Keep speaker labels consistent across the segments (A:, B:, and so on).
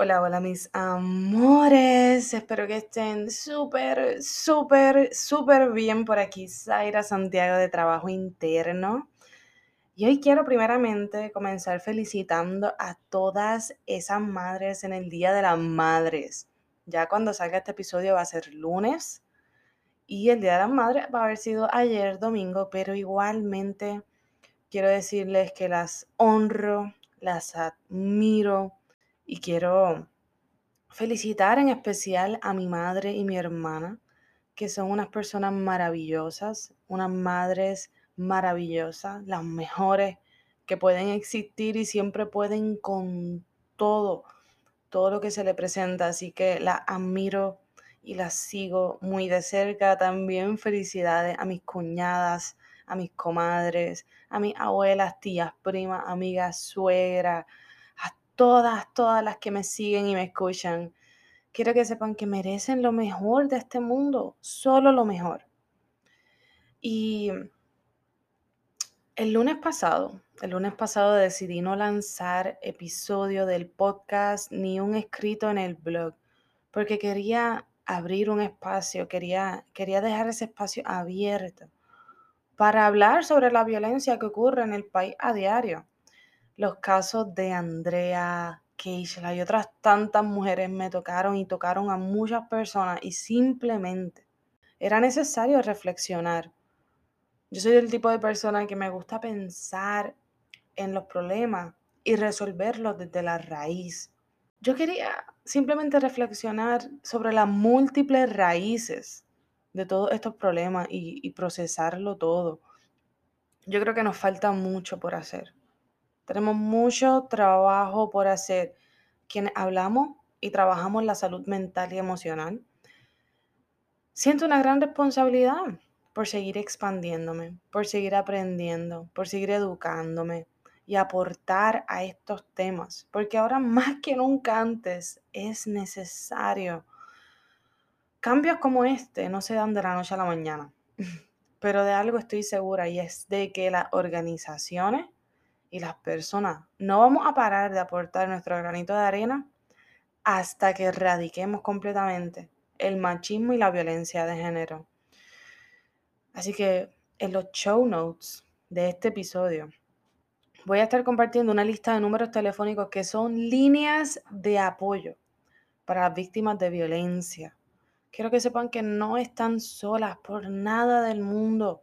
A: Hola, hola mis amores. Espero que estén súper, súper, súper bien por aquí. Zaira Santiago de Trabajo Interno. Y hoy quiero primeramente comenzar felicitando a todas esas madres en el Día de las Madres. Ya cuando salga este episodio va a ser lunes y el Día de las Madres va a haber sido ayer domingo, pero igualmente quiero decirles que las honro, las admiro y quiero felicitar en especial a mi madre y mi hermana, que son unas personas maravillosas, unas madres maravillosas, las mejores que pueden existir y siempre pueden con todo, todo lo que se le presenta. Así que las admiro y las sigo muy de cerca. También felicidades a mis cuñadas, a mis comadres, a mis abuelas, tías, primas, amigas, suegras, todas, todas las que me siguen y me escuchan, quiero que sepan que merecen lo mejor de este mundo, solo lo mejor. Y el lunes pasado, el lunes pasado decidí no lanzar episodio del podcast ni un escrito en el blog, porque quería abrir un espacio, quería, quería dejar ese espacio abierto para hablar sobre la violencia que ocurre en el país a diario los casos de Andrea, Keishla y otras tantas mujeres me tocaron y tocaron a muchas personas y simplemente era necesario reflexionar. Yo soy del tipo de persona que me gusta pensar en los problemas y resolverlos desde la raíz. Yo quería simplemente reflexionar sobre las múltiples raíces de todos estos problemas y, y procesarlo todo. Yo creo que nos falta mucho por hacer. Tenemos mucho trabajo por hacer. Quienes hablamos y trabajamos la salud mental y emocional, siento una gran responsabilidad por seguir expandiéndome, por seguir aprendiendo, por seguir educándome y aportar a estos temas, porque ahora más que nunca antes es necesario. Cambios como este no se dan de la noche a la mañana, pero de algo estoy segura y es de que las organizaciones y las personas. No vamos a parar de aportar nuestro granito de arena hasta que erradiquemos completamente el machismo y la violencia de género. Así que en los show notes de este episodio voy a estar compartiendo una lista de números telefónicos que son líneas de apoyo para las víctimas de violencia. Quiero que sepan que no están solas por nada del mundo.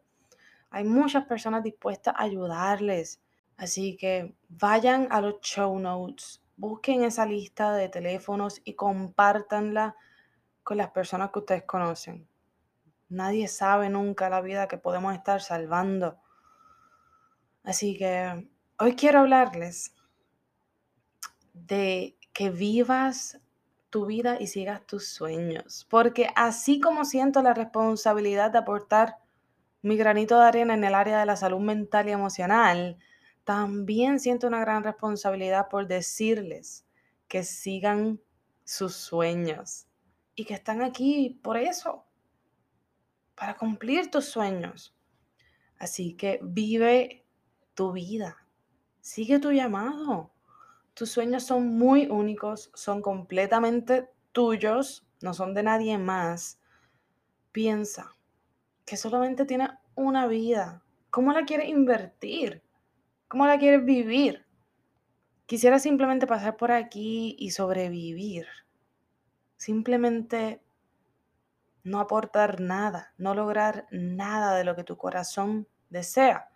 A: Hay muchas personas dispuestas a ayudarles Así que vayan a los show notes busquen esa lista de teléfonos y compártanla con las personas que ustedes conocen. Nadie sabe nunca la vida que podemos estar salvando. Así que hoy quiero hablarles de que vivas tu vida y sigas tus sueños. Porque así como siento la responsabilidad de aportar mi granito de arena en el área de la salud mental y emocional, también siento una gran responsabilidad por decirles que sigan sus sueños y que están aquí por eso, para cumplir tus sueños. Así que vive tu vida, sigue tu llamado. Tus sueños son muy únicos, son completamente tuyos, no son de nadie más. Piensa que solamente tienes una vida. ¿Cómo la quieres invertir? ¿Cómo la quieres vivir? Quisiera simplemente pasar por aquí y sobrevivir. Simplemente no aportar nada, no lograr nada de lo que tu corazón desea.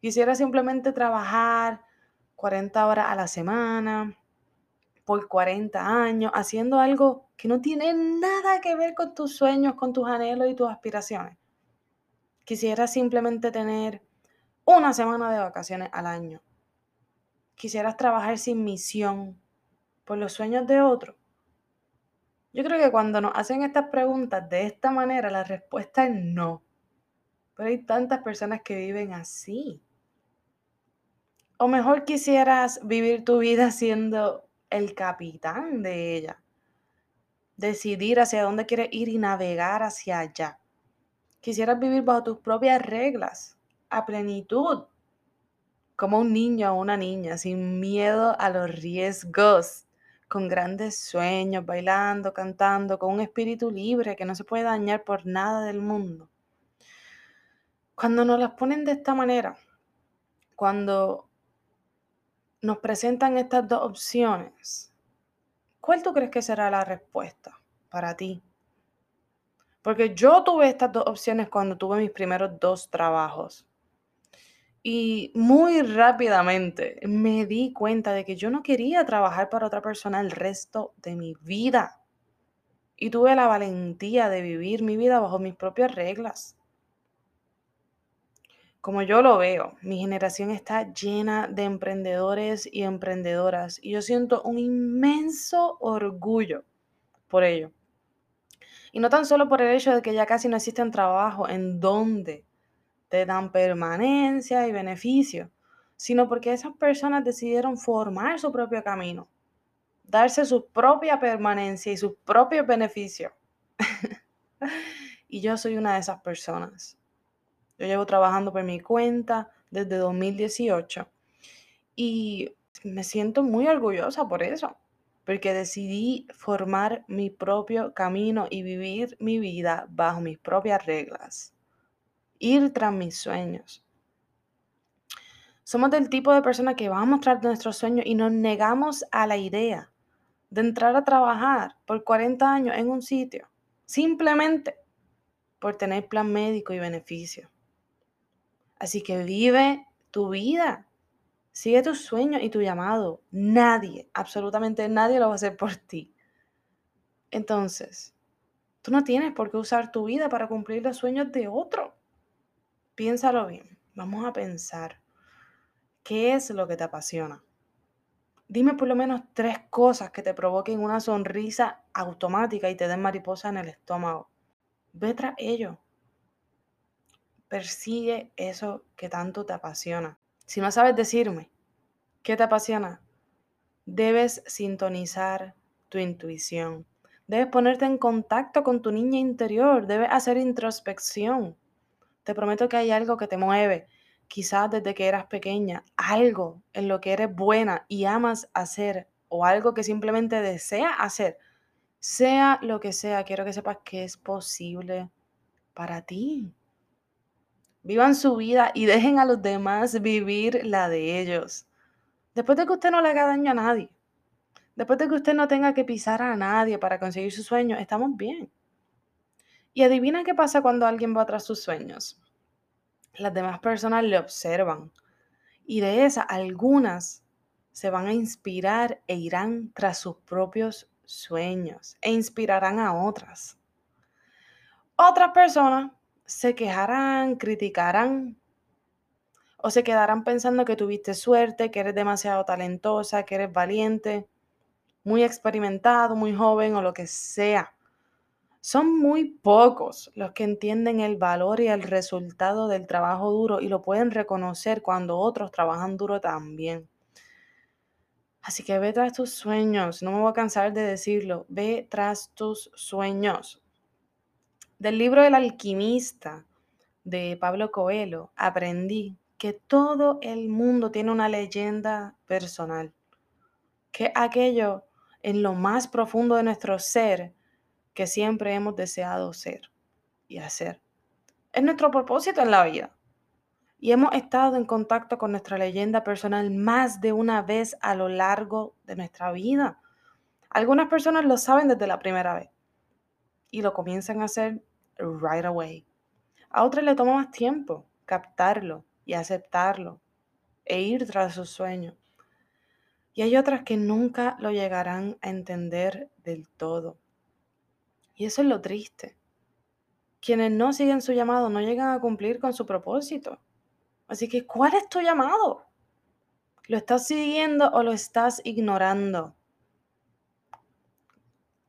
A: Quisiera simplemente trabajar 40 horas a la semana por 40 años, haciendo algo que no tiene nada que ver con tus sueños, con tus anhelos y tus aspiraciones. Quisiera simplemente tener una semana de vacaciones al año. Quisieras trabajar sin misión por los sueños de otro. Yo creo que cuando nos hacen estas preguntas de esta manera, la respuesta es no. Pero hay tantas personas que viven así. O mejor quisieras vivir tu vida siendo el capitán de ella. Decidir hacia dónde quieres ir y navegar hacia allá. Quisieras vivir bajo tus propias reglas, a plenitud, como un niño o una niña, sin miedo a los riesgos, con grandes sueños, bailando, cantando, con un espíritu libre que no se puede dañar por nada del mundo. Cuando nos las ponen de esta manera, cuando nos presentan estas dos opciones, ¿cuál tú crees que será la respuesta para ti? Porque yo tuve estas dos opciones cuando tuve mis primeros dos trabajos. Y muy rápidamente me di cuenta de que yo no quería trabajar para otra persona el resto de mi vida. Y tuve la valentía de vivir mi vida bajo mis propias reglas. Como yo lo veo, mi generación está llena de emprendedores y emprendedoras y yo siento un inmenso orgullo por ello. Y no tan solo por el hecho de que ya casi no existen trabajos en donde te dan permanencia y beneficio, sino porque esas personas decidieron formar su propio camino, darse su propia permanencia y sus propios beneficios. y yo soy una de esas personas. Yo llevo trabajando por mi cuenta desde 2018 y me siento muy orgullosa por eso, porque decidí formar mi propio camino y vivir mi vida bajo mis propias reglas ir tras mis sueños. Somos del tipo de persona que vamos tras nuestros sueños y nos negamos a la idea de entrar a trabajar por 40 años en un sitio, simplemente por tener plan médico y beneficio. Así que vive tu vida, sigue tus sueños y tu llamado. Nadie, absolutamente nadie lo va a hacer por ti. Entonces, tú no tienes por qué usar tu vida para cumplir los sueños de otro. Piénsalo bien. Vamos a pensar. ¿Qué es lo que te apasiona? Dime por lo menos tres cosas que te provoquen una sonrisa automática y te den mariposa en el estómago. Ve tras ello. Persigue eso que tanto te apasiona. Si no sabes decirme qué te apasiona, debes sintonizar tu intuición. Debes ponerte en contacto con tu niña interior. Debes hacer introspección. Te prometo que hay algo que te mueve, quizás desde que eras pequeña, algo en lo que eres buena y amas hacer o algo que simplemente deseas hacer. Sea lo que sea, quiero que sepas que es posible para ti. Vivan su vida y dejen a los demás vivir la de ellos. Después de que usted no le haga daño a nadie, después de que usted no tenga que pisar a nadie para conseguir su sueño, estamos bien. Y adivina qué pasa cuando alguien va tras sus sueños. Las demás personas le observan. Y de esas, algunas se van a inspirar e irán tras sus propios sueños e inspirarán a otras. Otras personas se quejarán, criticarán o se quedarán pensando que tuviste suerte, que eres demasiado talentosa, que eres valiente, muy experimentado, muy joven o lo que sea. Son muy pocos los que entienden el valor y el resultado del trabajo duro y lo pueden reconocer cuando otros trabajan duro también. Así que ve tras tus sueños, no me voy a cansar de decirlo, ve tras tus sueños. Del libro El alquimista de Pablo Coelho aprendí que todo el mundo tiene una leyenda personal, que aquello en lo más profundo de nuestro ser que siempre hemos deseado ser y hacer. Es nuestro propósito en la vida y hemos estado en contacto con nuestra leyenda personal más de una vez a lo largo de nuestra vida. Algunas personas lo saben desde la primera vez y lo comienzan a hacer right away. A otras le toma más tiempo captarlo y aceptarlo e ir tras sus sueños. Y hay otras que nunca lo llegarán a entender del todo. Y eso es lo triste. Quienes no siguen su llamado no llegan a cumplir con su propósito. Así que, ¿cuál es tu llamado? ¿Lo estás siguiendo o lo estás ignorando?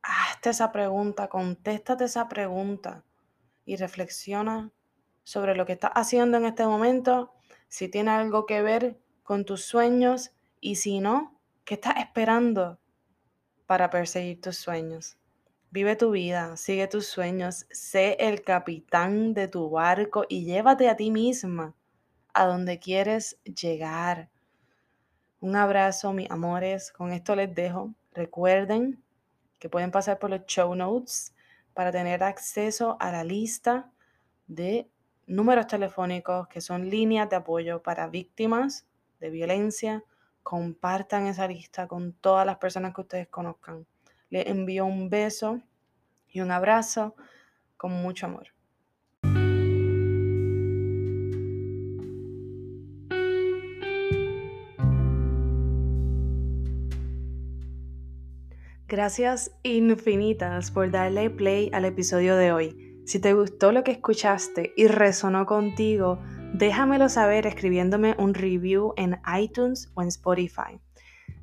A: Hazte esa pregunta, contéstate esa pregunta y reflexiona sobre lo que estás haciendo en este momento, si tiene algo que ver con tus sueños y si no, ¿qué estás esperando para perseguir tus sueños? Vive tu vida, sigue tus sueños, sé el capitán de tu barco y llévate a ti misma a donde quieres llegar. Un abrazo, mis amores. Con esto les dejo. Recuerden que pueden pasar por los show notes para tener acceso a la lista de números telefónicos que son líneas de apoyo para víctimas de violencia. Compartan esa lista con todas las personas que ustedes conozcan. Les envío un beso y un abrazo con mucho amor. Gracias infinitas por darle play al episodio de hoy. Si te gustó lo que escuchaste y resonó contigo, déjamelo saber escribiéndome un review en iTunes o en Spotify.